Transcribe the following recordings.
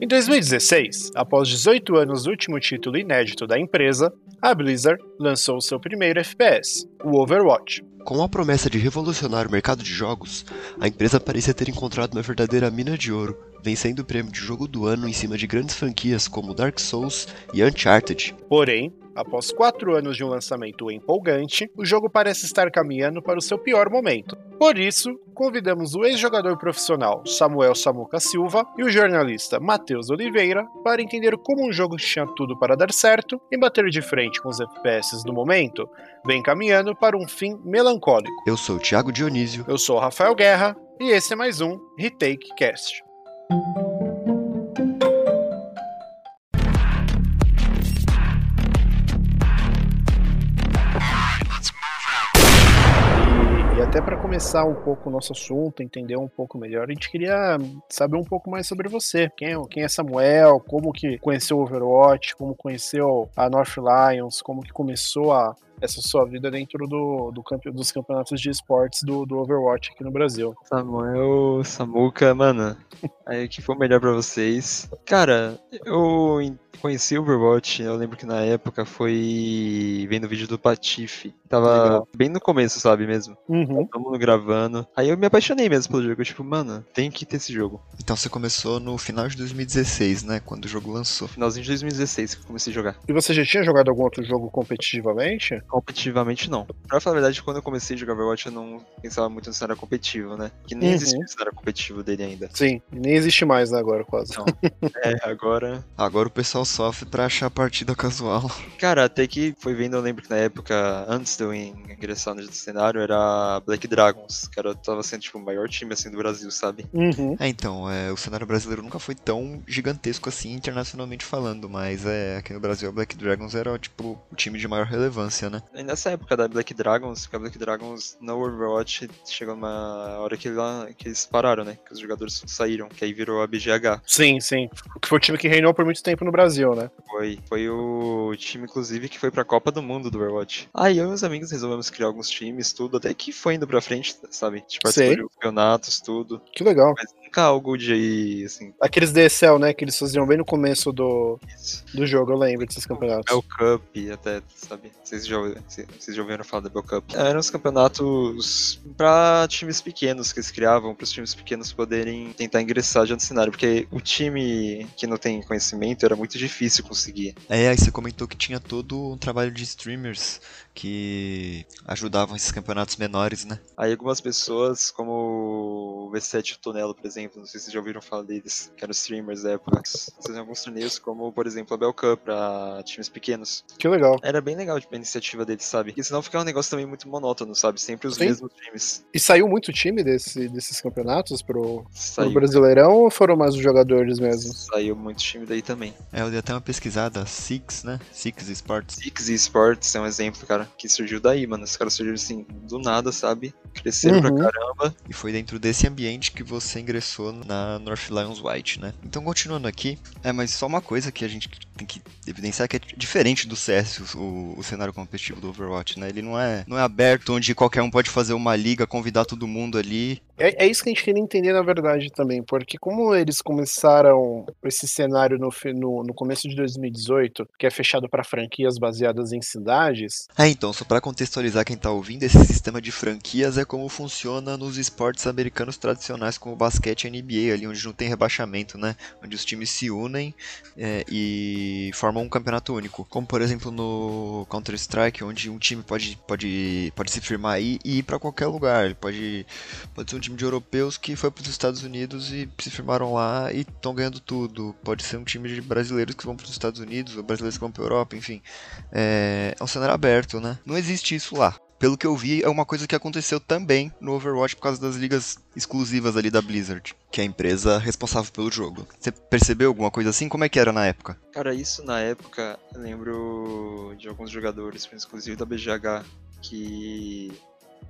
Em 2016, após 18 anos do último título inédito da empresa, a Blizzard lançou seu primeiro FPS, o Overwatch. Com a promessa de revolucionar o mercado de jogos, a empresa parecia ter encontrado uma verdadeira mina de ouro, vencendo o prêmio de jogo do ano em cima de grandes franquias como Dark Souls e Uncharted. Porém, após quatro anos de um lançamento empolgante, o jogo parece estar caminhando para o seu pior momento. Por isso, convidamos o ex-jogador profissional Samuel Samuca Silva e o jornalista Matheus Oliveira para entender como um jogo que tinha tudo para dar certo e bater de frente com os FPS do momento vem caminhando para um fim melancólico. Eu sou o Thiago Dionísio. Eu sou o Rafael Guerra e esse é mais um Retake Cast. Até para começar um pouco o nosso assunto, entender um pouco melhor, a gente queria saber um pouco mais sobre você. Quem, é- quem é Samuel, como que conheceu o Overwatch, como conheceu a North Lions, como que começou a, essa sua vida dentro do, do campe- dos campeonatos de esportes do, do Overwatch aqui no Brasil. Samuel, Samuca, mano, aí o que for melhor pra vocês. Cara, eu conheci o Overwatch, eu lembro que na época foi vendo o vídeo do Patife. Tava Legal. bem no começo, sabe mesmo? Uhum. Todo mundo gravando. Aí eu me apaixonei mesmo pelo jogo, tipo, mano, tem que ter esse jogo. Então você começou no final de 2016, né? Quando o jogo lançou. Finalzinho de 2016 que eu comecei a jogar. E você já tinha jogado algum outro jogo competitivamente? Competitivamente não. Pra falar a verdade, quando eu comecei a jogar Overwatch, eu não pensava muito no cenário competitivo, né? Que nem Uhum. existia o cenário competitivo dele ainda. Sim, nem existe mais né, agora quase. Não. É, agora Agora o pessoal sofre pra achar a partida casual. Cara, até que foi vendo, eu lembro que na época, antes de eu ingressar no cenário, era Black Dragons, que era, tava sendo tipo o maior time assim do Brasil, sabe? Uhum. É, então, é, o cenário brasileiro nunca foi tão gigantesco assim, internacionalmente falando, mas é, aqui no Brasil a Black Dragons era, tipo, o time de maior relevância, né? E nessa época da Black Dragons, que a Black Dragons no Overwatch chegou uma hora que, lá, que eles pararam, né? Que os jogadores saíram, que aí virou a BGH. Sim, sim. Que foi o time que reinou por muito tempo no Brasil, né? Foi, foi o time, inclusive, que foi pra Copa do Mundo do Overwatch. Aí eu e meus amigos resolvemos criar alguns times, tudo, até que foi indo pra frente, sabe? Tipo, participou de campeonatos, tudo. Que legal. Mas nunca algo de, assim, Aqueles DSL, né, que eles faziam bem no começo do, isso. do jogo, eu lembro desses campeonatos. Bell Cup, até, sabe? Vocês já, vocês já ouviram falar da Bell Cup? Eram os campeonatos pra times pequenos que eles criavam, para os times pequenos poderem tentar ingressar já no cenário, porque o time que não tem conhecimento era muito difícil conseguir. É, aí você comentou que tinha todo um trabalho de streamers que ajudavam esses campeonatos menores, né? Aí algumas pessoas, como o V7 e o Tonelo, por exemplo, não sei se vocês já ouviram falar deles, que eram streamers da época, faziam alguns torneios, como, por exemplo, a Bell Cup pra times pequenos. Que legal. Era bem legal tipo, a iniciativa deles, sabe? Porque senão ficava um negócio também muito monótono, sabe? Sempre os Sim. mesmos times. E saiu muito time desse, desses campeonatos pro, pro Brasileirão ou foram mais os jogadores mesmo? saiu muito time daí também. É, eu dei até uma pesquisada, Six, né? Six Sports. Six Esports é um exemplo, cara, que surgiu daí, mano. Os caras surgiram assim, do nada, sabe? Cresceram Uhum. pra caramba. E foi dentro desse ambiente que você ingressou na North Lions White, né? Então, continuando aqui, é, mas só uma coisa que a gente tem que evidenciar que é diferente do CS, o, o cenário competitivo do Overwatch, né? Ele não é, não é aberto onde qualquer um pode fazer uma liga, convidar todo mundo ali. É, é isso que a gente queria entender na verdade também, porque como eles começaram esse cenário no, no, no começo de 2018, que é fechado para franquias baseadas em cidades, É, então, só pra contextualizar quem tá ouvindo, esse sistema de franquias é como funciona nos esportes americanos tradicionais, como o basquete e NBA, ali onde não tem rebaixamento, né? Onde os times se unem é, e formam um campeonato único. Como, por exemplo, no Counter-Strike, onde um time pode, pode, pode se firmar aí e ir pra qualquer lugar. Ele pode, pode ser um time de europeus que foi pros Estados Unidos e se firmaram lá e estão ganhando tudo. Pode ser um time de brasileiros que vão pros Estados Unidos, ou brasileiros que vão pra Europa, enfim. É, é um cenário aberto, né? Não existe isso lá. Pelo que eu vi, é uma coisa que aconteceu também no Overwatch por causa das ligas exclusivas ali da Blizzard, que é a empresa responsável pelo jogo. Você percebeu alguma coisa assim? Como é que era na época? Cara, isso na época, eu lembro de alguns jogadores, inclusive da BGH, que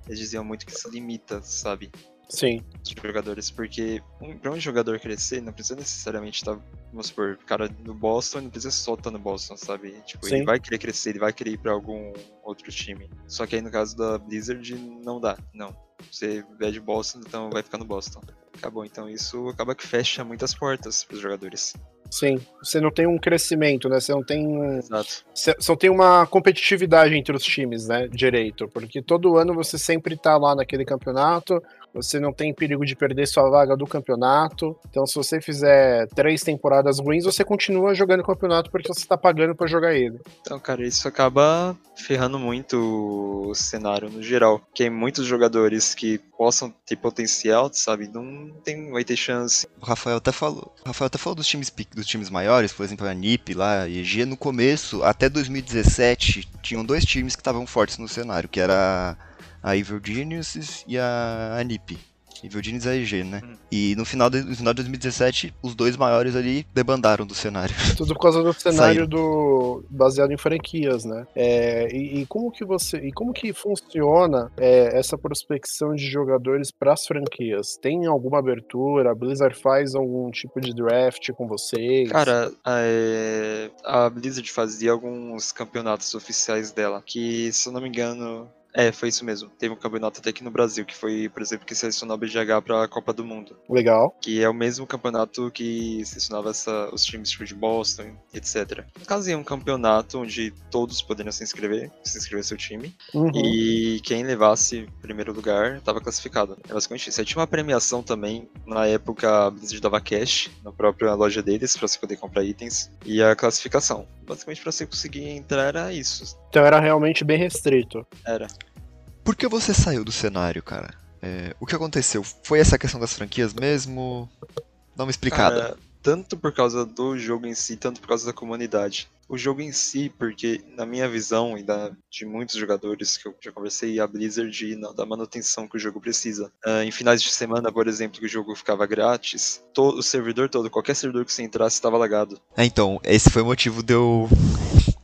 eles diziam muito que se limita, sabe? Sim. Os jogadores, porque pra um jogador crescer, não precisa necessariamente estar, vamos supor, cara do Boston, não precisa só estar no Boston, sabe? Tipo, Sim. ele vai querer crescer, ele vai querer ir pra algum outro time. Só que aí no caso da Blizzard, não dá, não. Você é de Boston, então vai ficar no Boston. Acabou, então isso acaba que fecha muitas portas pros jogadores. Sim, você não tem um crescimento, né? Você não tem Exato. você não tem uma competitividade entre os times, né? Direito, porque todo ano você sempre tá lá naquele campeonato, você não tem perigo de perder sua vaga do campeonato. Então, se você fizer três temporadas ruins, você continua jogando o campeonato porque você tá pagando pra jogar ele. Então, cara, isso acaba ferrando muito o cenário no geral. Que tem muitos jogadores que possam ter potencial, sabe? Não tem, vai ter chance. O Rafael até falou. O Rafael até falou dos times, dos times maiores, por exemplo, a NiP lá, a EG. No começo, até 2017, tinham dois times que estavam fortes no cenário, que era a Evil Geniuses e a, a NiP. Evil Genius e a EG, né? Hum. E no final, de, no final de 2017, os dois maiores ali debandaram do cenário. Tudo por causa do cenário Saíram. do baseado em franquias, né? É, e, e como que você e como que funciona é, essa prospecção de jogadores para as franquias? Tem alguma abertura? A Blizzard faz algum tipo de draft com vocês? Cara, é, a Blizzard fazia alguns campeonatos oficiais dela, que, se eu não me engano. É, foi isso mesmo. Teve um campeonato até aqui no Brasil, que foi, por exemplo, que selecionou o BGH pra Copa do Mundo. legal. Que é o mesmo campeonato que selecionava essa, os times tipo, de Boston, etc. No caso, é um campeonato onde todos poderiam se inscrever, se inscrever seu time. Uhum. E quem levasse primeiro lugar estava classificado. É basicamente isso. Aí tinha uma premiação também. Na época, a Blizzard dava cash na própria loja deles para você poder comprar itens. E a classificação. Basicamente, para você conseguir entrar, era isso. Então era realmente bem restrito. Era. Por que você saiu do cenário, cara? É, o que aconteceu? Foi essa questão das franquias mesmo? Dá uma explicada. Cara, tanto por causa do jogo em si, tanto por causa da comunidade. O jogo em si, porque na minha visão e da, de muitos jogadores que eu já conversei, a Blizzard na- da manutenção que o jogo precisa. Ah, em finais de semana, por exemplo, que o jogo ficava grátis, to- o servidor todo, qualquer servidor que você entrasse, estava lagado. É, então, esse foi o motivo de eu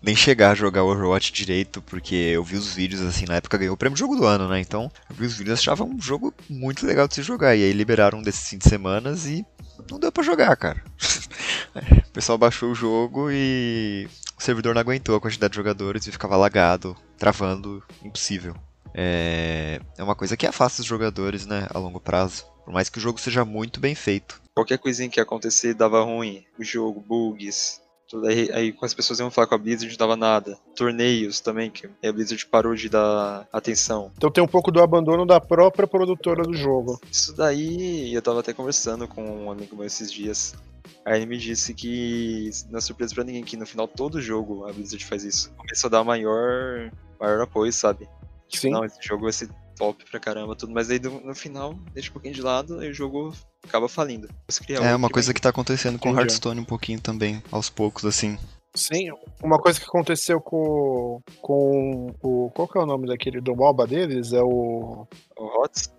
nem chegar a jogar Overwatch direito, porque eu vi os vídeos, assim, na época ganhou o prêmio jogo do ano, né? Então, eu vi os vídeos e achava um jogo muito legal de se jogar. E aí liberaram um desses fim de semanas e não deu pra jogar, cara. o pessoal baixou o jogo e o servidor não aguentou a quantidade de jogadores e ficava lagado, travando, impossível. É, é uma coisa que afasta os jogadores, né, a longo prazo. Por mais que o jogo seja muito bem feito. Qualquer coisinha que ia acontecer dava ruim. O jogo, bugs. Tudo aí, aí quando as pessoas iam falar com a Blizzard não dava nada. Torneios também, que a Blizzard parou de dar atenção. Então tem um pouco do abandono da própria produtora do jogo. Isso daí, eu tava até conversando com um amigo meu esses dias. Aí ele me disse que não é surpresa pra ninguém que no final todo jogo a Blizzard faz isso. Começou a dar maior, maior apoio, sabe? Tipo, Sim. não, esse jogo vai ser top pra caramba, tudo. Mas aí no, no final, deixa um pouquinho de lado, aí o jogo acaba falindo. É uma coisa que tá acontecendo com Entendi. Hearthstone um pouquinho também, aos poucos, assim. Sim, uma coisa que aconteceu com, com o. Qual que é o nome daquele do MOBA deles? É o. O HOTS,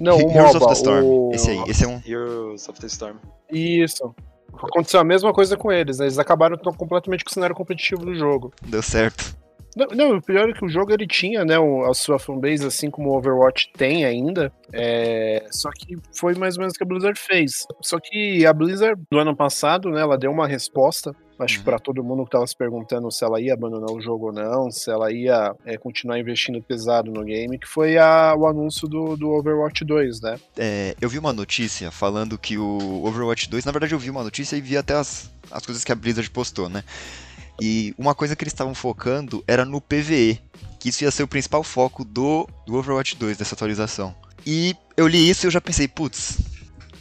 Não, o Heroes MOBA. of the Storm. o- Esse aí, esse é um. Heroes of the Storm. Isso. Aconteceu a mesma coisa com eles, né? Eles acabaram tão completamente com o cenário competitivo do jogo. Deu certo. Não, não, o pior é que o jogo ele tinha, né, a sua fanbase, assim como o Overwatch tem ainda. é, Só que foi mais ou menos o que a Blizzard fez. Só que a Blizzard, no ano passado, né, ela deu uma resposta. Acho que Uhum. pra todo mundo que tava se perguntando se ela ia abandonar o jogo ou não, se ela ia é, continuar investindo pesado no game, que foi a- o anúncio do, do Overwatch 2, né? É, eu vi uma notícia falando que o Overwatch 2, na verdade eu vi uma notícia e vi até as, as coisas que a Blizzard postou, né? E uma coisa que eles estavam focando era no PVE, que isso ia ser o principal foco do, do Overwatch 2, dessa atualização. E eu li isso e eu já pensei, putz,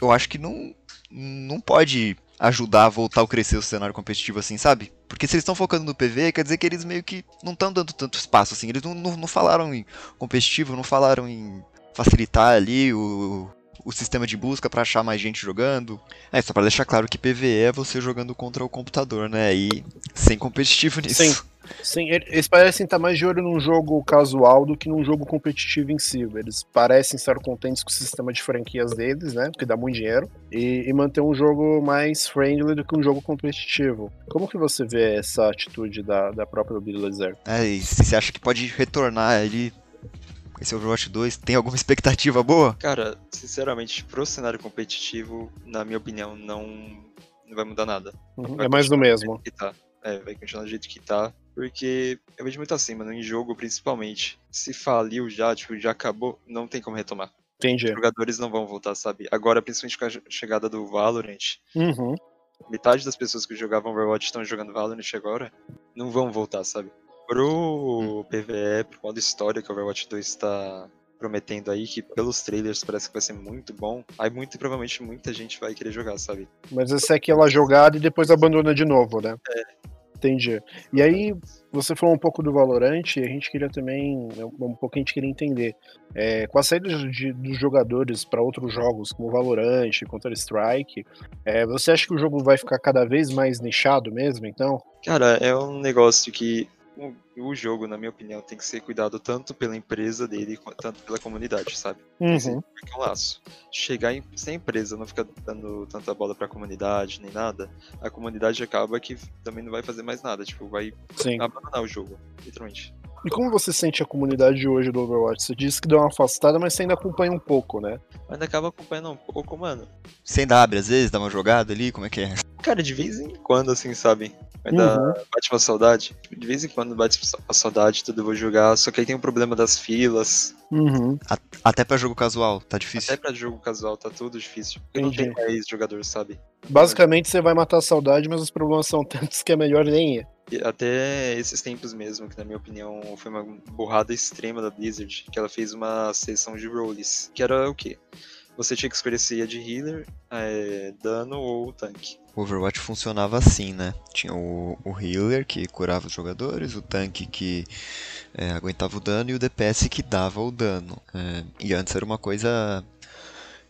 eu acho que não, não pode ajudar a voltar a crescer o cenário competitivo assim, sabe? Porque se eles estão focando no PVE, quer dizer que eles meio que não estão dando tanto espaço assim. Eles não, não, não falaram em competitivo, não falaram em facilitar ali o, o sistema de busca pra achar mais gente jogando. É, só pra deixar claro que PVE é você jogando contra o computador, né? E sem competitivo nisso. Sim. Sim, ele- eles parecem estar mais de olho num jogo casual do que num jogo competitivo em si. Eles parecem estar contentes com o sistema de franquias deles, né? Que dá muito dinheiro. E, e manter um jogo mais friendly do que um jogo competitivo. Como que você vê essa atitude da, da própria Blizzard? É, e se você acha que pode retornar ali esse Overwatch 2, tem alguma expectativa boa? Cara, sinceramente, pro cenário competitivo, na minha opinião, não, não vai mudar nada. Uhum, Vai É mais do mesmo. que tá. É, vai continuar do jeito que tá. Porque eu vejo muito assim, mano, em jogo principalmente. Se faliu já, tipo, já acabou, não tem como retomar. Entendi. Os jogadores não vão voltar, sabe? Agora, principalmente com a chegada do Valorant, Uhum. metade das pessoas que jogavam Overwatch estão jogando Valorant agora, não vão voltar, sabe? Pro PvE, pro modo história que o Overwatch 2 está prometendo aí, que pelos trailers parece que vai ser muito bom, aí muito provavelmente muita gente vai querer jogar, sabe? Mas essa é aquela jogada e depois abandona de novo, né? É. Entendi. E aí, você falou um pouco do Valorant, e a gente queria também, um pouco a gente queria entender, é, com a saída de, dos jogadores para outros jogos, como Valorant, Counter-Strike, é, você acha que o jogo vai ficar cada vez mais nichado mesmo, então? Cara, é um negócio que o, jogo, na minha opinião, tem que ser cuidado tanto pela empresa dele quanto pela comunidade, sabe? Uhum. Porque um laço. Chegar em, se a empresa não ficar dando tanta bola pra comunidade nem nada, a comunidade acaba que também não vai fazer mais nada. Tipo, vai Sim. abandonar o jogo, literalmente. E como você sente a comunidade hoje do Overwatch? Você disse que deu uma afastada, mas você ainda acompanha um pouco, né? Ainda acaba acompanhando um pouco, mano. Você ainda abre às vezes, dá uma jogada ali, como é que é? Cara, de vez em quando, assim, sabe? Ainda Uhum. bate uma saudade. De vez em quando bate uma saudade, tudo eu vou jogar. Só que aí tem o problema das filas. Uhum. Até pra jogo casual, tá difícil. Até pra jogo casual tá tudo difícil. Porque não tem Entendi. mais jogador, sabe? Basicamente, você vai matar a saudade, mas os problemas são tantos que é melhor nem ir. E Até esses tempos mesmo, que na minha opinião foi uma burrada extrema da Blizzard, que ela fez uma sessão de roles, que era o quê? Você tinha que escolher se ia de healer, é, dano ou tanque. O Overwatch funcionava assim, né? Tinha o, o healer que curava os jogadores, o tanque que é, aguentava o dano e o DPS que dava o dano. É, e antes era uma coisa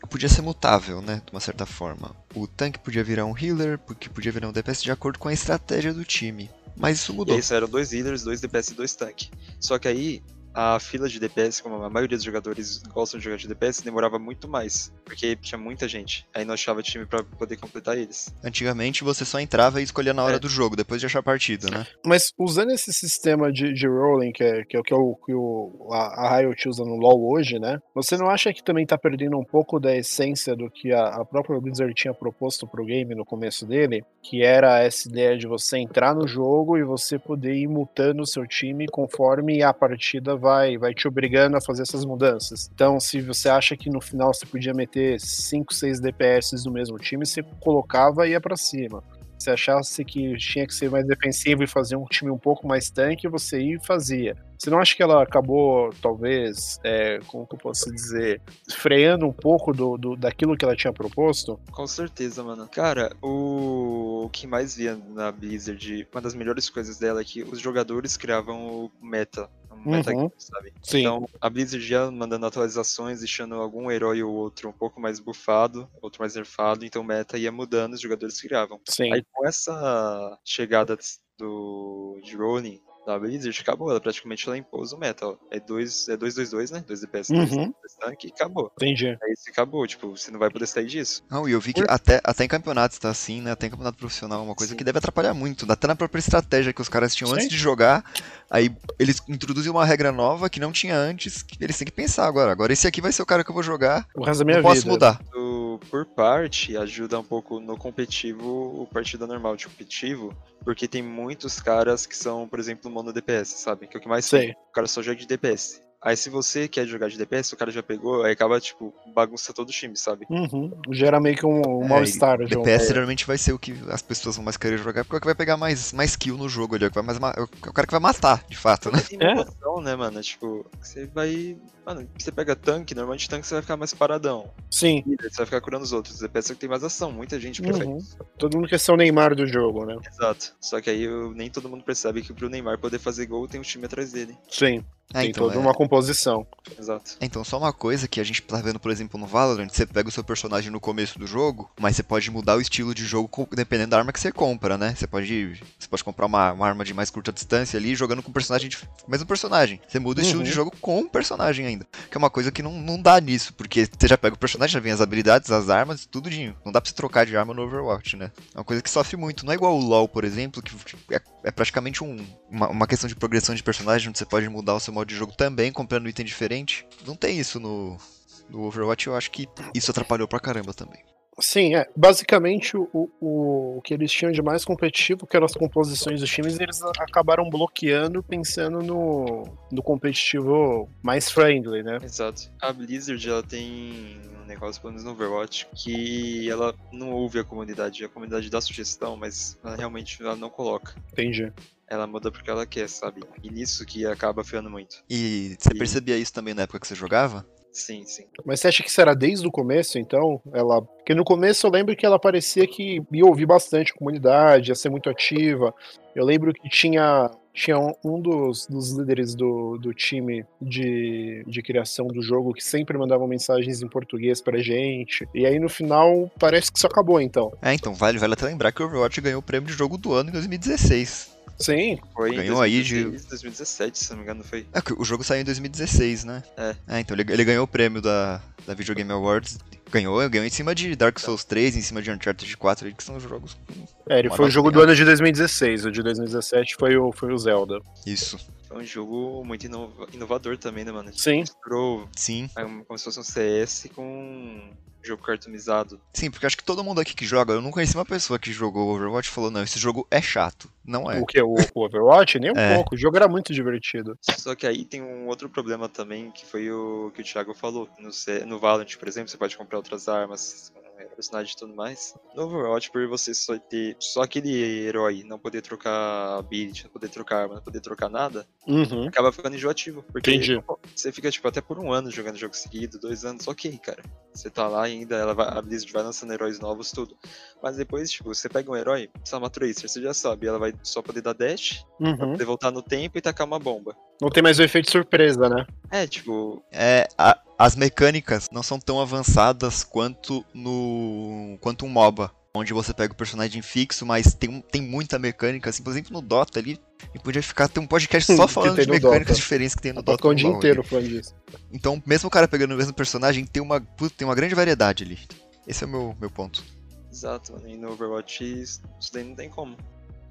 que podia ser mutável, né? De uma certa forma. O tanque podia virar um healer, porque podia virar um DPS de acordo com a estratégia do time. Mas isso E mudou. aí eram dois healers, dois DPS e dois tanque. Só que aí a fila de DPS, como a maioria dos jogadores gostam de jogar de DPS, demorava muito mais, porque tinha muita gente. Aí não achava time pra poder completar eles. Antigamente você só entrava e escolhia na hora É. do jogo, depois de achar a partida, né? Mas usando esse sistema de, de rolling, que é, que é o que, o, que o, a, a Riot usa no LoL hoje, né? Você não acha que também tá perdendo um pouco da essência do que a, a própria Blizzard tinha proposto pro game no começo dele? Que era essa ideia de você entrar no jogo e você poder ir mutando o seu time conforme a partida vai, vai te obrigando a fazer essas mudanças. Então, se você acha que no final você podia meter 5, 6 DPS no mesmo time, você colocava e ia pra cima se achasse que tinha que ser mais defensivo e fazer um time um pouco mais tanque, você ia e fazia. Você não acha que ela acabou, talvez, é, como que eu posso dizer, freando um pouco do, do- daquilo que ela tinha proposto? Com certeza, mano. Cara, o, o que mais via na Blizzard, uma das melhores coisas dela é que os jogadores criavam o meta. Um Uhum. sabe? Sim. Então, a Blizzard já mandando atualizações, deixando algum herói ou outro um pouco mais buffado, outro mais nerfado, então o meta ia mudando, os jogadores criavam. Sim. Aí com essa chegada do de da Blizzard, acabou. Ela praticamente ela impôs o meta. É 2 é 2-2-2, né? 2 DPS, 2 Uhum. tanque e acabou. Entendi. Aí isso acabou, tipo, você não vai poder sair disso. Não, e eu vi que até, até em campeonatos tá assim, né? Até em campeonato profissional, é uma coisa Sim. que deve atrapalhar muito. Até na própria estratégia que os caras tinham Sim. antes de jogar. Aí eles introduzem uma regra nova que não tinha antes, que eles têm que pensar agora. Agora esse aqui vai ser o cara que eu vou jogar. O resto da minha não posso vida. mudar. Do- por parte, ajuda um pouco no competitivo, o partida normal de competitivo, porque tem muitos caras que são, por exemplo, mono DPS, sabe? Que é o que mais Sei. tem. O cara só joga de DPS. Aí se você quer jogar de DPS, o cara já pegou, aí acaba, tipo, bagunça todo o time, sabe? Uhum. Gera meio que um, um É, mal-estar. de DPS geralmente vai ser o que as pessoas vão mais querer jogar, porque é o que vai pegar mais, mais kill no jogo ali, é o, que vai mais ma- é o cara que vai matar, de fato, né? Tem É. né, mano? Tipo, você vai. Mano, você pega tanque, normalmente tanque você vai ficar mais paradão. Sim. Você vai ficar curando os outros. DPS é que tem mais ação, muita gente prefere. Uhum. Todo mundo quer ser o Neymar do jogo, né? Exato. Só que aí eu- nem todo mundo percebe que pro Neymar poder fazer gol tem um time atrás dele. Sim. É, tem então, toda é- uma composição. Exato. É, Então, só uma coisa que a gente tá vendo, por exemplo, no Valorant, você pega o seu personagem no começo do jogo, mas você pode mudar o estilo de jogo dependendo da arma que você compra, né? Você pode, você pode comprar uma, uma arma de mais curta distância ali, jogando com o personagem, de, mesmo personagem. Você muda o estilo Uhum. de jogo com o personagem ainda. Que é uma coisa que não, não dá nisso, porque você já pega o personagem, já vem as habilidades, as armas, tudinho. Não dá pra você trocar de arma no Overwatch, né? É uma coisa que sofre muito. Não é igual o LoL, por exemplo, que é, é praticamente um- uma, uma questão de progressão de personagem, onde você pode mudar o seu modo de jogo também, comprando item diferente. Não tem isso no, no Overwatch, eu acho que isso atrapalhou pra caramba também. Sim, é. Basicamente, o, o, o que eles tinham de mais competitivo, que eram as composições dos times, eles acabaram bloqueando pensando no, no competitivo mais friendly, né? Exato. A Blizzard, ela tem negócio, pelo menos no Overwatch, que ela não ouve a comunidade. A comunidade dá sugestão, mas ela realmente ela não coloca. Entendi. Ela muda porque ela quer, sabe? E nisso que acaba ferrando muito. E você E- percebia isso também na época que você jogava? Sim, sim. Mas você acha que isso era desde o começo, então? Ela. Porque no começo eu lembro que ela parecia que ia ouvir bastante a comunidade, ia ser muito ativa. Eu lembro que tinha, tinha um, um dos, dos líderes do, do time de, de criação do jogo que sempre mandavam mensagens em português pra gente. E aí no final parece que isso acabou, então. É, então vale, vale até lembrar que o Overwatch ganhou o prêmio de jogo do ano em 2016. Sim, Foi em Ganhou aí de- 2016, 2017, se não me engano, foi. É, o jogo saiu em 2016, né? É. então ele, ele ganhou o prêmio da, da Video Game Awards. Ganhou, ganhou em cima de Dark Souls 3, em cima de Uncharted 4, que são jogos. é, ele foi o jogo do ano de 2016. O de 2017 foi o, foi o Zelda. Isso. Foi um jogo muito inova- inovador também, né, mano? Sim. Misturou Sim. é, como se fosse um CS com jogo cartoonizado. Sim, porque acho que todo mundo aqui que joga, eu não conheci uma pessoa que jogou Overwatch e falou, não, esse jogo é chato. Não é. O que? O, o Overwatch? Nem um É. pouco. O jogo era muito divertido. Só que aí tem um outro problema também, que foi o que o Thiago falou. No, no Valorant, por exemplo, você pode comprar outras armas, personagem e tudo mais. No Overwatch, por você só ter só aquele herói, não poder trocar ability, não poder trocar arma, não poder trocar nada, Uhum. acaba ficando enjoativo. Porque Entendi. você fica, tipo, até por um ano jogando jogo seguido, dois anos, ok, cara. Você tá lá ainda, ela vai, a Blizzard vai lançando heróis novos, tudo. Mas depois, tipo, você pega um herói, sei lá, uma Tracer, você já sabe, ela vai só poder dar dash, Uhum. poder voltar no tempo e tacar uma bomba. Não tem mais o efeito surpresa, né? É, tipo, É, a- as mecânicas não são tão avançadas quanto no. quanto um MOBA. Onde você pega o personagem fixo, mas tem, tem muita mecânica, assim, por exemplo, no Dota ali, e podia ficar ter um podcast só falando tem de mecânicas Dota. diferentes que tem no Dota. ficar o dia inteiro falando disso. Então, mesmo o cara pegando o mesmo personagem, tem uma, tem uma grande variedade ali. Esse é o meu, meu ponto. exato, mano. E no Overwatch isso daí não tem como.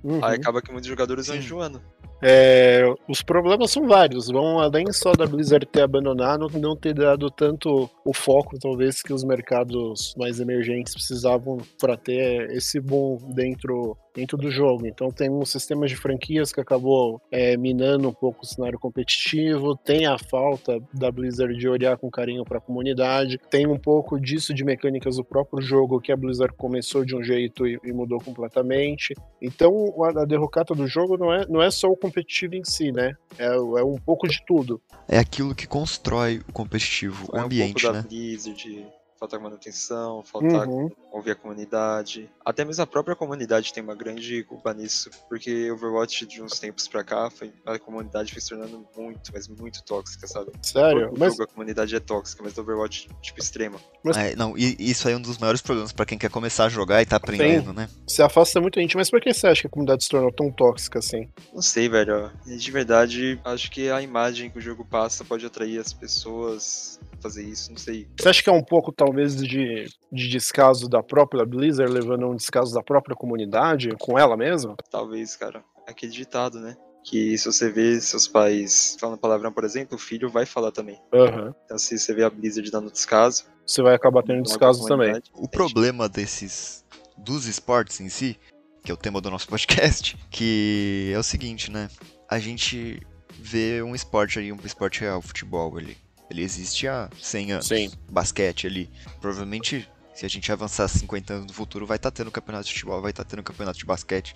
Uhum. Aí acaba que muitos jogadores vão enjoando. É, os problemas são vários. Vão além só da Blizzard ter abandonado, não ter dado tanto o foco, talvez, que os mercados mais emergentes precisavam para ter esse boom dentro, dentro do jogo. Então tem um sistema de franquias que acabou é, minando um pouco o cenário competitivo, tem a falta da Blizzard de olhar com carinho para a comunidade, tem um pouco disso de mecânicas do próprio jogo que a Blizzard começou de um jeito e, e mudou completamente. Então a, a derrocata do jogo não é, não é só o competitivo em si, né? É, é um pouco de tudo. É aquilo que constrói o competitivo, o É um ambiente, pouco da né? Blizzard, faltar manutenção, faltar Uhum. ouvir a comunidade. Até mesmo a própria comunidade tem uma grande culpa nisso, porque Overwatch de uns tempos pra cá, foi, a comunidade foi se tornando muito, mas muito tóxica, sabe? Sério? Todo Mas, jogo a comunidade é tóxica, mas do Overwatch, tipo, extrema. Mas- É, não, e isso aí é um dos maiores problemas pra quem quer começar a jogar e tá aprendendo, né? se afasta muita gente. Mas por que você acha que a comunidade se tornou tão tóxica assim? Não sei, velho. De verdade, acho que a imagem que o jogo passa pode atrair as pessoas a fazer isso, não sei. Você acha que é um pouco, talvez, de, de descaso da própria Blizzard, levando a um descaso da própria comunidade, com ela mesma? Talvez, cara. É Aquele ditado, né? Que se você vê seus pais falando palavrão, por exemplo, o filho vai falar também. Aham. Então se você vê a Blizzard dando descaso. Você vai acabar tendo a descasos também. O problema desses dos esportes em si, que é o tema do nosso podcast, que é o seguinte, né? A gente vê um esporte aí, um esporte real, futebol ali. Ele existe há 100 anos. Sim. Basquete ali. Provavelmente, se a gente avançar 50 anos no futuro, vai estar tendo campeonato de futebol, vai estar tendo campeonato de basquete,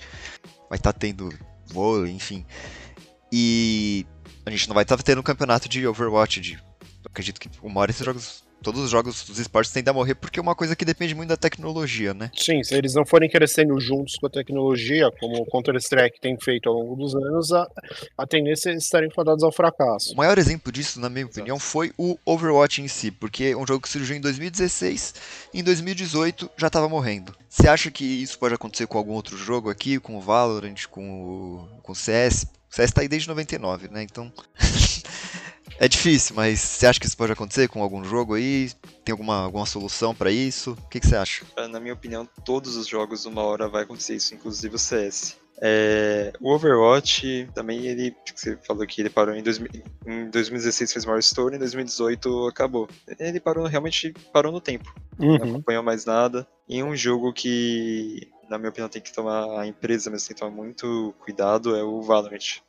vai estar tendo vôlei, enfim. E a gente não vai estar tendo campeonato de Overwatch, de acredito que uma hora esses jogos, todos os jogos dos esportes tendem a morrer porque é uma coisa que depende muito da tecnologia, né? Sim, se eles não forem crescendo juntos com a tecnologia, como o Counter-Strike tem feito ao longo dos anos, a, a tendência é estarem fadados ao fracasso. O maior exemplo disso, na minha opinião, foi o Overwatch em si, porque é um jogo que surgiu em 2016 e em 2018 já estava morrendo. Você acha que isso pode acontecer com algum outro jogo aqui, com o Valorant, com o, com o CS? O CS tá aí desde 99, né? Então. é difícil, mas você acha que isso pode acontecer com algum jogo aí? Tem alguma, alguma solução pra isso? O que, que você acha? Na minha opinião, todos os jogos, uma hora vai acontecer isso, inclusive o CS. É, o Overwatch também, ele, você falou que ele parou em, 2000, em 2016 fez Milestone, em 2018 acabou. Ele parou, realmente parou no tempo. Uhum. Não acompanhou mais nada. E um jogo que, na minha opinião, tem que tomar, a empresa mesmo tem que tomar muito cuidado é o Valorant.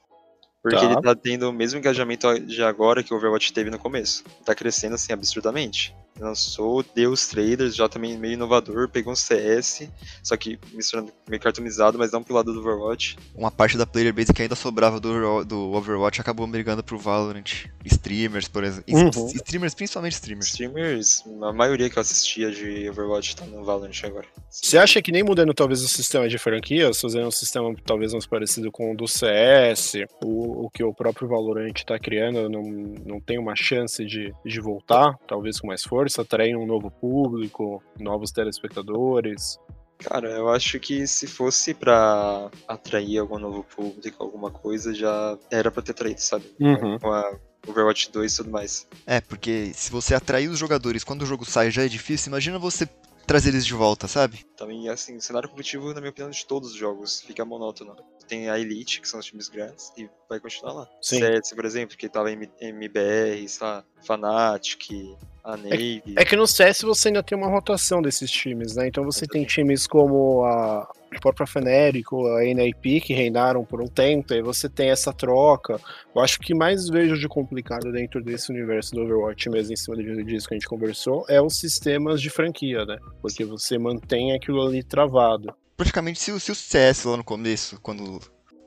Porque tá. ele tá tendo o mesmo engajamento de agora que o Overwatch teve no começo. Tá crescendo assim absurdamente lançou, deu os traders, já também meio inovador, pegou um CS, só que misturando meio cartoonizado, mas não pro lado do Overwatch. Uma parte da player base que ainda sobrava do, do Overwatch acabou brigando pro Valorant. Streamers, por exemplo. Uhum. Streamers, principalmente streamers. Streamers, a maioria que eu assistia de Overwatch tá no Valorant agora. Você acha que nem mudando talvez o sistema de franquias, fazendo um sistema talvez mais parecido com o do CS, o, o que o próprio Valorant tá criando, não, não tem uma chance de, de voltar, talvez com mais força? Força, atraem um novo público, novos telespectadores? Cara, eu acho que se fosse para atrair algum novo público, alguma coisa, já era para ter atraído, sabe? Uhum. Com a Overwatch 2 e tudo mais. É, porque se você atrair os jogadores quando o jogo sai já é difícil, imagina você trazer eles de volta, sabe? Também, assim, o cenário competitivo, na minha opinião, de todos os jogos fica monótono. Tem a Elite, que são os times grandes, e vai continuar lá. Sim. CS, por exemplo, que tava MBR, sei lá, Fnatic, a Navy. É, é, que no CS você ainda tem uma rotação desses times, né? Então você tem times como a própria Fenérico, a NIP, que reinaram por um tempo, e você tem essa troca. Eu acho que mais vejo de complicado dentro desse universo do Overwatch, mesmo em cima disso que a gente conversou, é os sistemas de franquia, né? Porque você mantém aquilo ali travado. Praticamente, se, se o CS lá no começo, quando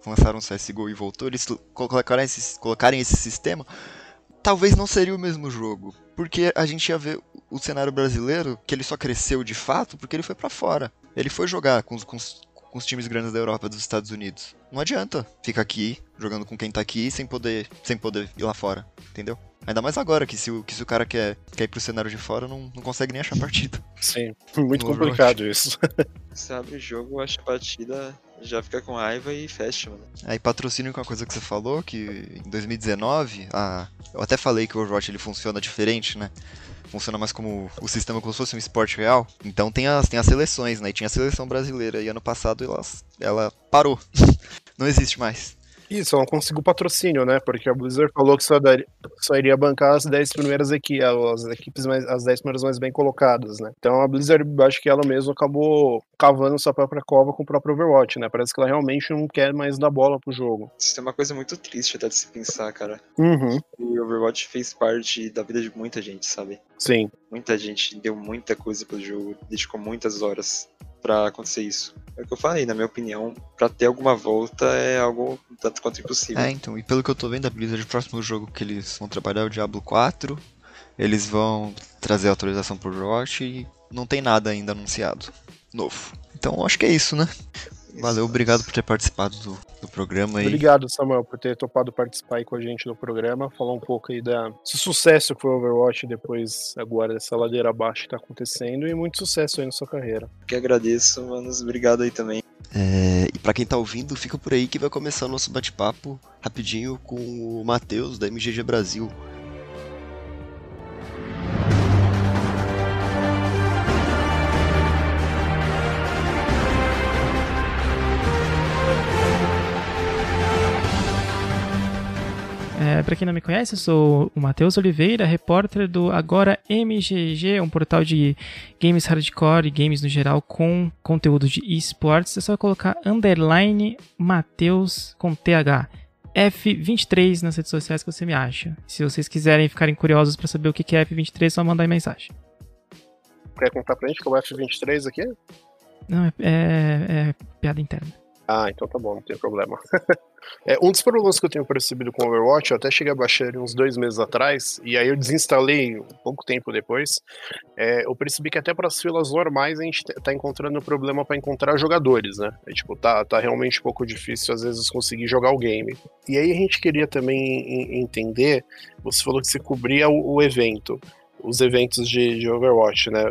lançaram o CSGO e voltou, eles colocarem esse, colocarem esse sistema, talvez não seria o mesmo jogo. Porque a gente ia ver o cenário brasileiro, que ele só cresceu de fato porque ele foi para fora. Ele foi jogar com os, com, os, com os times grandes da Europa, dos Estados Unidos. Não adianta ficar aqui, jogando com quem tá aqui, sem poder, sem poder ir lá fora, entendeu? Ainda mais agora, que se o, que se o cara quer, quer ir pro cenário de fora, não, não consegue nem achar partida. Sim, muito complicado isso. Você abre o jogo, acha partida, já fica com raiva e fecha, mano. Aí patrocínio com a coisa que você falou, que em 2019, a... eu até falei que o Overwatch ele funciona diferente, né? Funciona mais como o sistema como se fosse um esporte real. Então tem as, tem as seleções, né? E tinha a seleção brasileira e ano passado ela, ela parou. Não existe mais. Isso, não conseguiu patrocínio, né? Porque a Blizzard falou que só, daria, só iria bancar as 10 primeiras equipes, as equipes mais, as 10 primeiras mais bem colocadas, né? Então a Blizzard, acho que ela mesma acabou cavando sua própria cova com o próprio Overwatch, né? Parece que ela realmente não quer mais dar bola pro jogo. Isso é uma coisa muito triste até de se pensar, cara. Uhum. E o Overwatch fez parte da vida de muita gente, sabe? Sim. Muita gente deu muita coisa pro jogo, dedicou muitas horas para acontecer isso. É o que eu falei, na minha opinião, para ter alguma volta é algo tanto quanto impossível. É, então, e pelo que eu tô vendo, a Blizzard, o próximo jogo que eles vão trabalhar é o Diablo 4. Eles vão trazer autorização pro Overwatch e não tem nada ainda anunciado novo. Então, acho que é isso, né? Valeu, obrigado por ter participado do, do programa aí. Obrigado, Samuel, por ter topado participar aí com a gente do programa, falar um pouco aí da, desse sucesso que foi o Overwatch depois, agora, dessa ladeira abaixo que tá acontecendo e muito sucesso aí na sua carreira. Que agradeço, manos, obrigado aí também. É, e para quem tá ouvindo, fica por aí que vai começar o nosso bate-papo rapidinho com o Matheus da MGG Brasil. É, para quem não me conhece, eu sou o Matheus Oliveira, repórter do Agora MGG, um portal de games hardcore e games no geral com conteúdo de esportes. É só colocar underline Matheus com TH. F23 nas redes sociais que você me acha. Se vocês quiserem ficarem curiosos para saber o que é F23, é só mandar mensagem. Quer contar pra gente que é o F23 aqui? Não, é, é, é piada interna. Ah, então tá bom, não tem problema. é, um dos problemas que eu tenho percebido com Overwatch, eu até cheguei a baixar ele uns dois meses atrás, e aí eu desinstalei um pouco tempo depois. É, eu percebi que até para as filas normais a gente tá encontrando problema para encontrar jogadores, né? É, tipo, tá, tá realmente um pouco difícil às vezes conseguir jogar o game. E aí a gente queria também entender, você falou que você cobria o, o evento os eventos de, de Overwatch, né?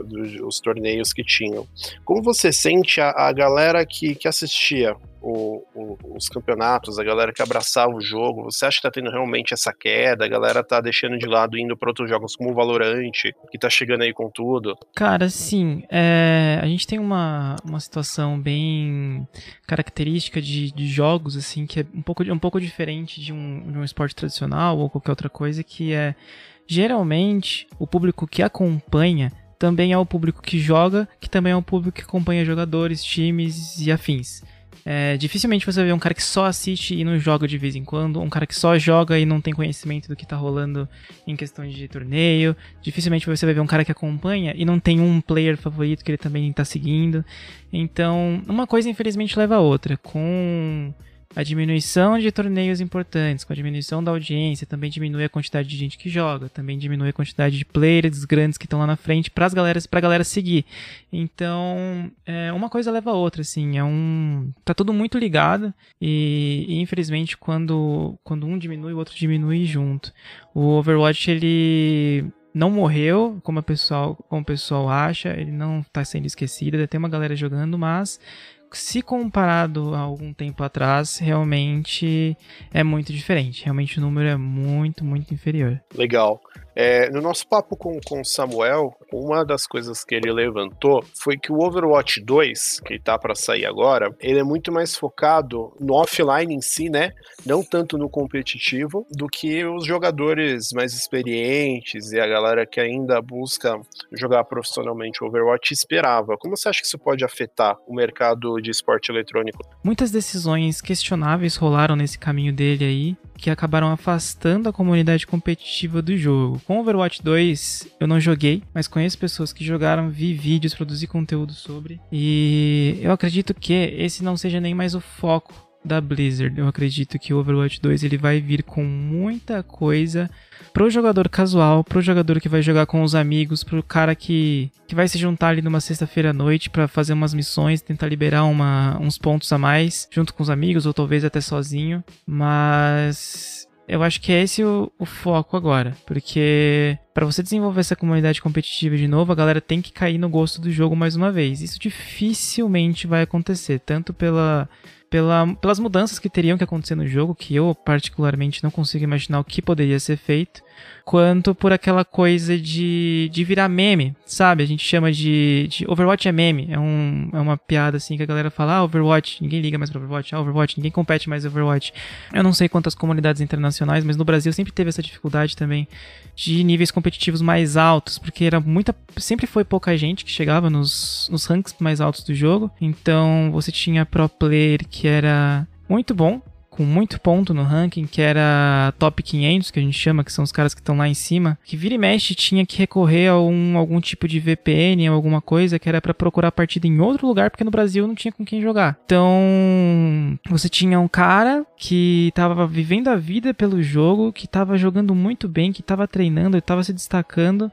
os torneios que tinham. Como você sente a, a galera que, que assistia o, o, os campeonatos, a galera que abraçava o jogo? Você acha que tá tendo realmente essa queda? A galera tá deixando de lado, indo para outros jogos como o Valorant, que tá chegando aí com tudo? Cara, sim. É, a gente tem uma, uma situação bem característica de, de jogos, assim, que é um pouco, um pouco diferente de um, de um esporte tradicional ou qualquer outra coisa, que é geralmente o público que acompanha também é o público que joga, que também é o público que acompanha jogadores, times e afins. É, dificilmente você vê um cara que só assiste e não joga de vez em quando, um cara que só joga e não tem conhecimento do que tá rolando em questões de torneio. Dificilmente você vai ver um cara que acompanha e não tem um player favorito que ele também tá seguindo. Então, uma coisa infelizmente leva a outra. Com a diminuição de torneios importantes, com a diminuição da audiência, também diminui a quantidade de gente que joga, também diminui a quantidade de players grandes que estão lá na frente para as galeras, pra galera seguir. Então, é, uma coisa leva a outra, assim, é um tá tudo muito ligado e, e, infelizmente quando quando um diminui, o outro diminui junto. O Overwatch ele não morreu, como, a pessoal, como o pessoal acha, ele não está sendo esquecido, ainda tem uma galera jogando, mas se comparado a algum tempo atrás, realmente é muito diferente. Realmente o número é muito, muito inferior. Legal. É, no nosso papo com o Samuel, uma das coisas que ele levantou foi que o Overwatch 2, que tá para sair agora, ele é muito mais focado no offline em si, né? Não tanto no competitivo, do que os jogadores mais experientes e a galera que ainda busca jogar profissionalmente o Overwatch esperava. Como você acha que isso pode afetar o mercado de esporte eletrônico? Muitas decisões questionáveis rolaram nesse caminho dele aí que acabaram afastando a comunidade competitiva do jogo. Com Overwatch 2 eu não joguei, mas conheço pessoas que jogaram, vi vídeos, produzi conteúdo sobre. E eu acredito que esse não seja nem mais o foco da Blizzard. Eu acredito que o Overwatch 2 ele vai vir com muita coisa pro jogador casual, pro jogador que vai jogar com os amigos, pro cara que, que vai se juntar ali numa sexta-feira à noite para fazer umas missões, tentar liberar uma, uns pontos a mais, junto com os amigos ou talvez até sozinho. Mas eu acho que é esse o, o foco agora, porque para você desenvolver essa comunidade competitiva de novo, a galera tem que cair no gosto do jogo mais uma vez. Isso dificilmente vai acontecer, tanto pela pela, pelas mudanças que teriam que acontecer no jogo, que eu particularmente não consigo imaginar o que poderia ser feito, quanto por aquela coisa de, de virar meme, sabe? A gente chama de, de Overwatch é meme, é, um, é uma piada assim que a galera fala, ah, Overwatch, ninguém liga mais pra Overwatch, ah, Overwatch, ninguém compete mais Overwatch. Eu não sei quantas comunidades internacionais, mas no Brasil sempre teve essa dificuldade também de níveis competitivos mais altos, porque era muita, sempre foi pouca gente que chegava nos, nos ranks mais altos do jogo, então você tinha pro player que era muito bom, com muito ponto no ranking, que era top 500, que a gente chama, que são os caras que estão lá em cima, que vira e mexe tinha que recorrer a um, algum tipo de VPN ou alguma coisa que era para procurar partida em outro lugar, porque no Brasil não tinha com quem jogar. Então, você tinha um cara que tava vivendo a vida pelo jogo, que tava jogando muito bem, que tava treinando, tava se destacando,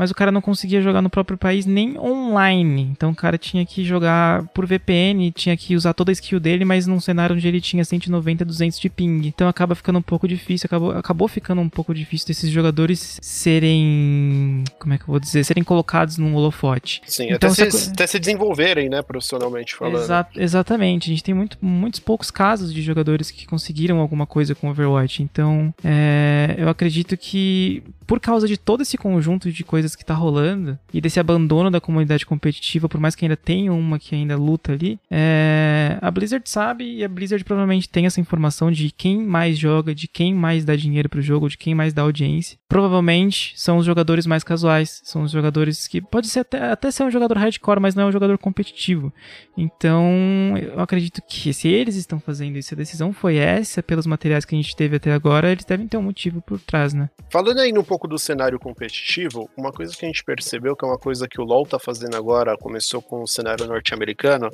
mas o cara não conseguia jogar no próprio país nem online. Então o cara tinha que jogar por VPN, tinha que usar toda a skill dele, mas num cenário onde ele tinha 190, 200 de ping. Então acaba ficando um pouco difícil, acabou, acabou ficando um pouco difícil desses jogadores serem, como é que eu vou dizer, serem colocados num holofote. Sim, então, até, se, até se desenvolverem, né, profissionalmente falando. Exa exatamente, a gente tem muito, muitos poucos casos de jogadores que conseguiram alguma coisa com Overwatch. Então, é, eu acredito que por causa de todo esse conjunto de coisas que tá rolando e desse abandono da comunidade competitiva, por mais que ainda tenha uma que ainda luta ali, é... a Blizzard sabe e a Blizzard provavelmente tem essa informação de quem mais joga, de quem mais dá dinheiro pro jogo, de quem mais dá audiência. Provavelmente são os jogadores mais casuais, são os jogadores que pode ser até, até ser um jogador hardcore, mas não é um jogador competitivo. Então, eu acredito que se eles estão fazendo isso, a decisão foi essa, pelos materiais que a gente teve até agora, eles devem ter um motivo por trás, né? Falando aí um pouco do cenário competitivo, uma coisa que a gente percebeu, que é uma coisa que o LoL tá fazendo agora, começou com o cenário norte-americano,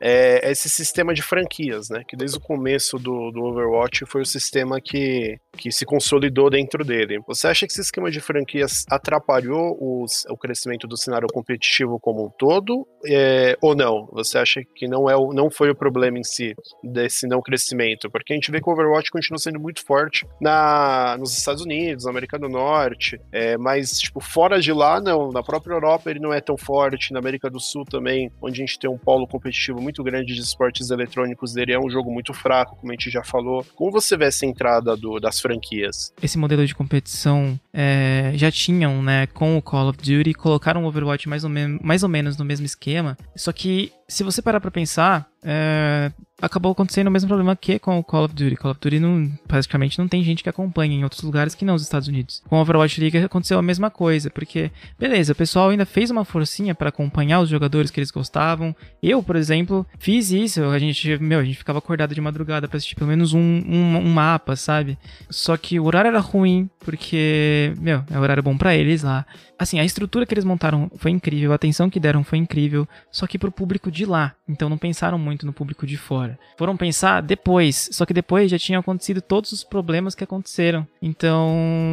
é esse sistema de franquias, né? Que desde o começo do, do Overwatch foi o sistema que, que se consolidou dentro dele. Você acha que esse esquema de franquias atrapalhou os, o crescimento do cenário competitivo como um todo? É, ou não? Você acha que não, é o, não foi o problema em si desse não crescimento? Porque a gente vê que o Overwatch continua sendo muito forte na, nos Estados Unidos, na América do Norte, é, mas tipo, fora fora de lá, não. Na própria Europa ele não é tão forte. Na América do Sul também, onde a gente tem um polo competitivo muito grande de esportes eletrônicos dele, é um jogo muito fraco, como a gente já falou. Como você vê essa entrada do, das franquias? Esse modelo de competição é, já tinham, né, com o Call of Duty, colocaram o Overwatch mais ou, mais ou menos no mesmo esquema. Só que, se você parar pra pensar, é, acabou acontecendo o mesmo problema que com o Call of Duty. Call of Duty não, praticamente não tem gente que acompanha em outros lugares que não os Estados Unidos. Com Overwatch League aconteceu a mesma coisa, porque, beleza, o pessoal ainda fez uma forcinha para acompanhar os jogadores que eles gostavam. Eu, por exemplo, fiz isso. A gente, meu, a gente ficava acordado de madrugada para assistir pelo menos um, um, um, mapa, sabe? Só que o horário era ruim, porque, meu, é horário bom para eles lá. Assim, a estrutura que eles montaram foi incrível, a atenção que deram foi incrível, só que pro público de lá. Então não pensaram muito no público de fora. Foram pensar depois, só que depois já tinham acontecido todos os problemas que aconteceram. Então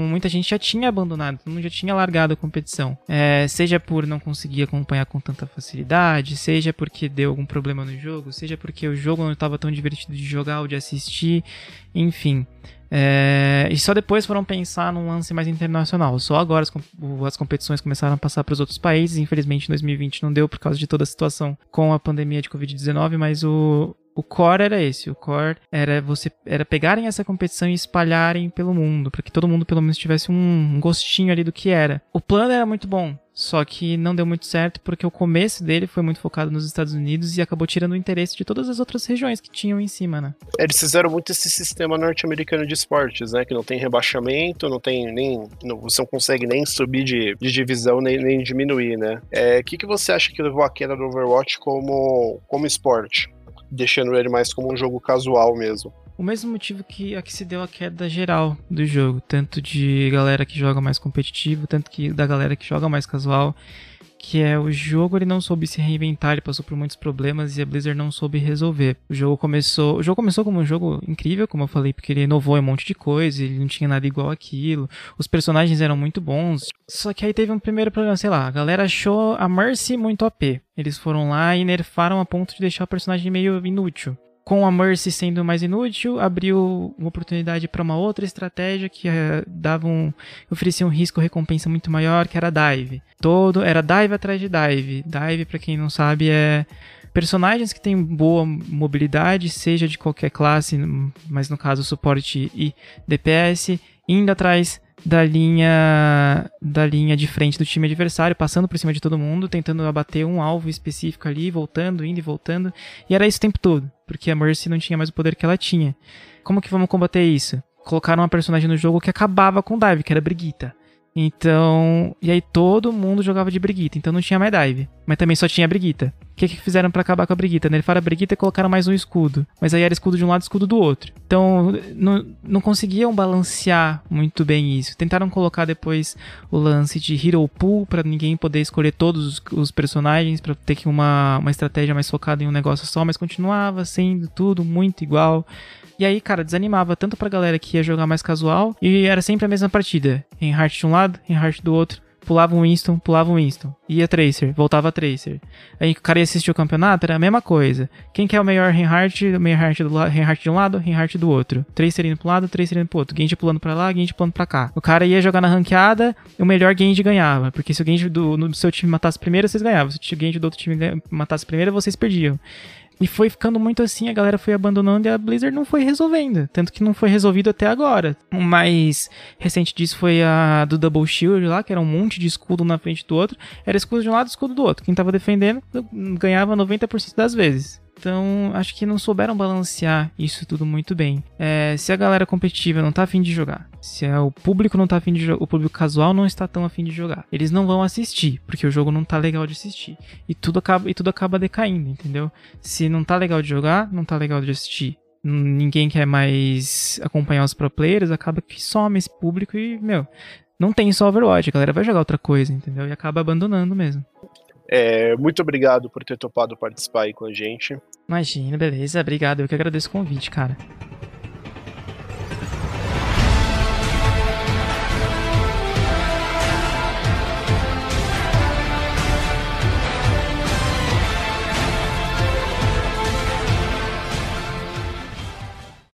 muita gente já tinha abandonado, mundo já tinha largado a competição. É, seja por não conseguir acompanhar com tanta facilidade, seja porque deu algum problema no jogo, seja porque o jogo não estava tão divertido de jogar ou de assistir, enfim. É, e só depois foram pensar num lance mais internacional. Só agora as, as competições começaram a passar para os outros países. Infelizmente, em 2020 não deu por causa de toda a situação com a pandemia de Covid-19, mas o, o core era esse, o core era você era pegarem essa competição e espalharem pelo mundo, para que todo mundo pelo menos tivesse um, um gostinho ali do que era. O plano era muito bom, só que não deu muito certo porque o começo dele foi muito focado nos Estados Unidos e acabou tirando o interesse de todas as outras regiões que tinham em cima, né? Eles fizeram muito esse sistema norte-americano de esportes, né? Que não tem rebaixamento, não tem nem. Não, você não consegue nem subir de, de divisão, nem, nem diminuir, né? O é, que, que você acha que levou a queda do Overwatch como, como esporte? Deixando ele mais como um jogo casual mesmo. O mesmo motivo que a que se deu a queda geral do jogo, tanto de galera que joga mais competitivo, tanto que da galera que joga mais casual, que é o jogo ele não soube se reinventar, ele passou por muitos problemas e a Blizzard não soube resolver. O jogo começou, o jogo começou como um jogo incrível, como eu falei, porque ele inovou um monte de coisa, ele não tinha nada igual aquilo. Os personagens eram muito bons. Só que aí teve um primeiro problema, sei lá, a galera achou a Mercy muito OP. Eles foram lá e nerfaram a ponto de deixar o personagem meio inútil com a Mercy sendo mais inútil, abriu uma oportunidade para uma outra estratégia que uh, dava um, oferecia um risco recompensa muito maior, que era dive. Todo era dive atrás de dive. Dive, para quem não sabe, é personagens que têm boa mobilidade, seja de qualquer classe, mas no caso suporte e DPS, indo atrás da linha da linha de frente do time adversário, passando por cima de todo mundo, tentando abater um alvo específico ali, voltando, indo e voltando. E era isso o tempo todo, porque a Mercy não tinha mais o poder que ela tinha. Como que vamos combater isso? Colocaram uma personagem no jogo que acabava com o dive, que era a Brigitta. Então, e aí todo mundo jogava de Brigitte, então não tinha mais dive, mas também só tinha Brigitte. O que, que fizeram para acabar com a Brigitte? Nerfaram a Brigitte e colocaram mais um escudo, mas aí era escudo de um lado escudo do outro. Então, não, não conseguiam balancear muito bem isso. Tentaram colocar depois o lance de Hero Pool para ninguém poder escolher todos os, os personagens, para ter que uma, uma estratégia mais focada em um negócio só, mas continuava sendo tudo muito igual. E aí, cara, desanimava tanto pra galera que ia jogar mais casual e era sempre a mesma partida. Reinhardt de um lado, Reinhardt do outro. Pulava um Winston, pulava um Winston. Ia Tracer, voltava Tracer. Aí o cara ia assistir o campeonato, era a mesma coisa. Quem que é o melhor Reinhardt? O Reinhardt, do Reinhardt de um lado, Reinhardt do outro. Tracer indo pro lado, Tracer indo pro outro. Genji pulando pra lá, Genji pulando pra cá. O cara ia jogar na ranqueada, o melhor Genji ganhava. Porque se o Genji do, do seu time matasse primeiro, vocês ganhavam. Se o Genji do outro time matasse primeiro, vocês perdiam. E foi ficando muito assim, a galera foi abandonando e a Blizzard não foi resolvendo. Tanto que não foi resolvido até agora. O mais recente disso foi a do Double Shield lá, que era um monte de escudo na frente do outro. Era escudo de um lado escudo do outro. Quem tava defendendo ganhava 90% das vezes. Então, acho que não souberam balancear isso tudo muito bem. É, se a galera competitiva não tá afim de jogar, se é, o público não tá afim de o público casual não está tão afim de jogar, eles não vão assistir, porque o jogo não tá legal de assistir. E tudo acaba, e tudo acaba decaindo, entendeu? Se não tá legal de jogar, não tá legal de assistir ninguém quer mais acompanhar os pro players, acaba que some esse público e, meu, não tem só Overwatch, a galera vai jogar outra coisa, entendeu? E acaba abandonando mesmo. É, muito obrigado por ter topado participar aí com a gente. Imagina, beleza. Obrigado. Eu que agradeço o convite, cara.